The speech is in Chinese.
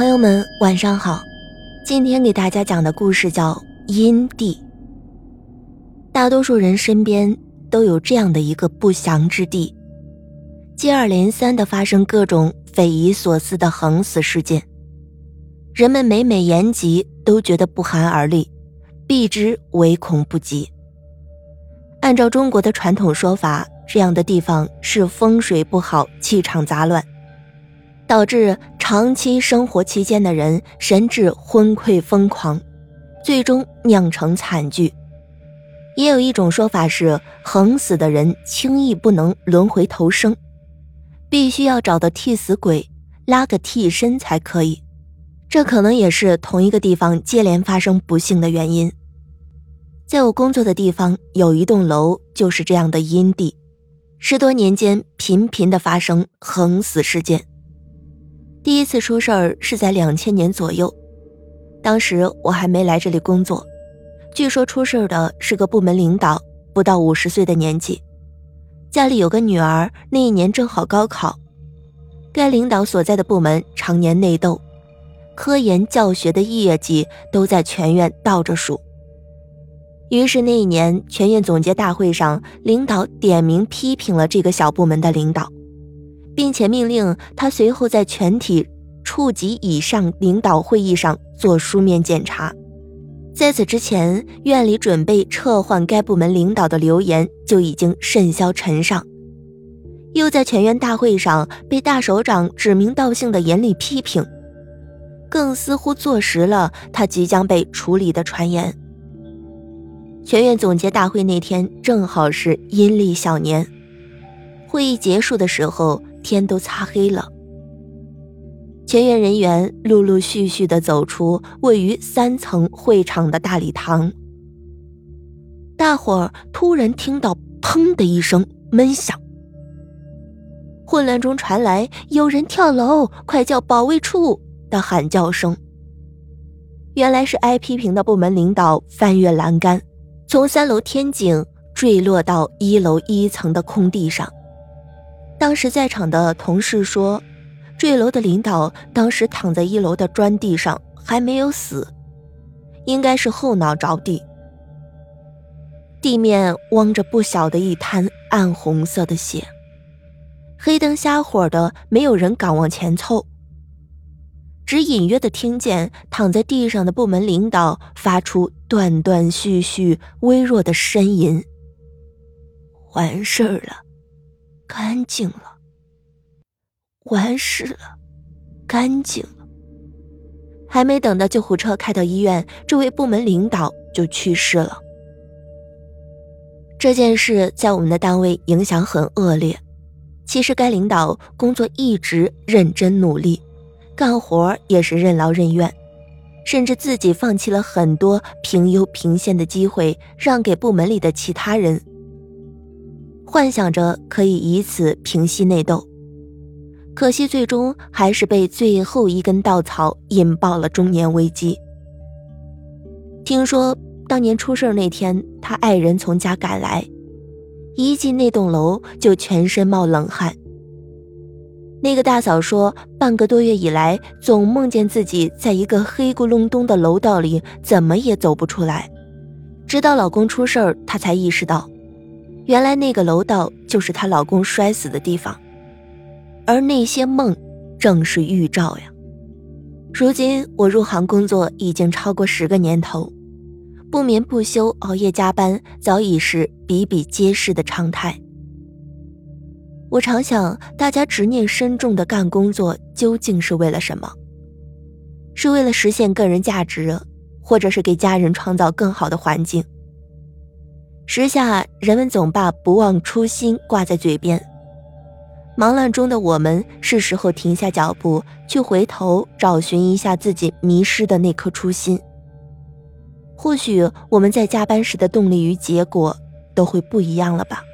朋友们，晚上好。今天给大家讲的故事叫《阴地》。大多数人身边都有这样的一个不祥之地，接二连三的发生各种匪夷所思的横死事件，人们每每言及，都觉得不寒而栗，避之唯恐不及。按照中国的传统说法，这样的地方是风水不好，气场杂乱。导致长期生活期间的人神志昏聩疯狂，最终酿成惨剧。也有一种说法是，横死的人轻易不能轮回投生，必须要找到替死鬼拉个替身才可以。这可能也是同一个地方接连发生不幸的原因。在我工作的地方有一栋楼就是这样的阴地，十多年间频频的发生横死事件。第一次出事儿是在两千年左右，当时我还没来这里工作。据说出事儿的是个部门领导，不到五十岁的年纪，家里有个女儿，那一年正好高考。该领导所在的部门常年内斗，科研教学的业绩都在全院倒着数。于是那一年全院总结大会上，领导点名批评了这个小部门的领导。并且命令他随后在全体处级以上领导会议上做书面检查。在此之前，院里准备撤换该部门领导的流言就已经甚嚣尘上，又在全院大会上被大首长指名道姓的严厉批评，更似乎坐实了他即将被处理的传言。全院总结大会那天正好是阴历小年，会议结束的时候。天都擦黑了，全院人员陆陆续续的走出位于三层会场的大礼堂。大伙儿突然听到“砰”的一声闷响，混乱中传来“有人跳楼，快叫保卫处”的喊叫声。原来是挨批评的部门领导翻越栏杆，从三楼天井坠落到一楼一层的空地上。当时在场的同事说，坠楼的领导当时躺在一楼的砖地上，还没有死，应该是后脑着地。地面汪着不小的一滩暗红色的血，黑灯瞎火的，没有人敢往前凑，只隐约的听见躺在地上的部门领导发出断断续续、微弱的呻吟：“完事儿了。”干净了，完事了，干净了。还没等到救护车开到医院，这位部门领导就去世了。这件事在我们的单位影响很恶劣。其实该领导工作一直认真努力，干活也是任劳任怨，甚至自己放弃了很多平优平县的机会，让给部门里的其他人。幻想着可以以此平息内斗，可惜最终还是被最后一根稻草引爆了中年危机。听说当年出事那天，他爱人从家赶来，一进那栋楼就全身冒冷汗。那个大嫂说，半个多月以来总梦见自己在一个黑咕隆咚的楼道里，怎么也走不出来，直到老公出事儿，她才意识到。原来那个楼道就是她老公摔死的地方，而那些梦正是预兆呀。如今我入行工作已经超过十个年头，不眠不休、熬夜加班早已是比比皆是的常态。我常想，大家执念深重的干工作究竟是为了什么？是为了实现个人价值，或者是给家人创造更好的环境？时下人们总把不忘初心挂在嘴边，忙乱中的我们是时候停下脚步，去回头找寻一下自己迷失的那颗初心。或许我们在加班时的动力与结果都会不一样了吧。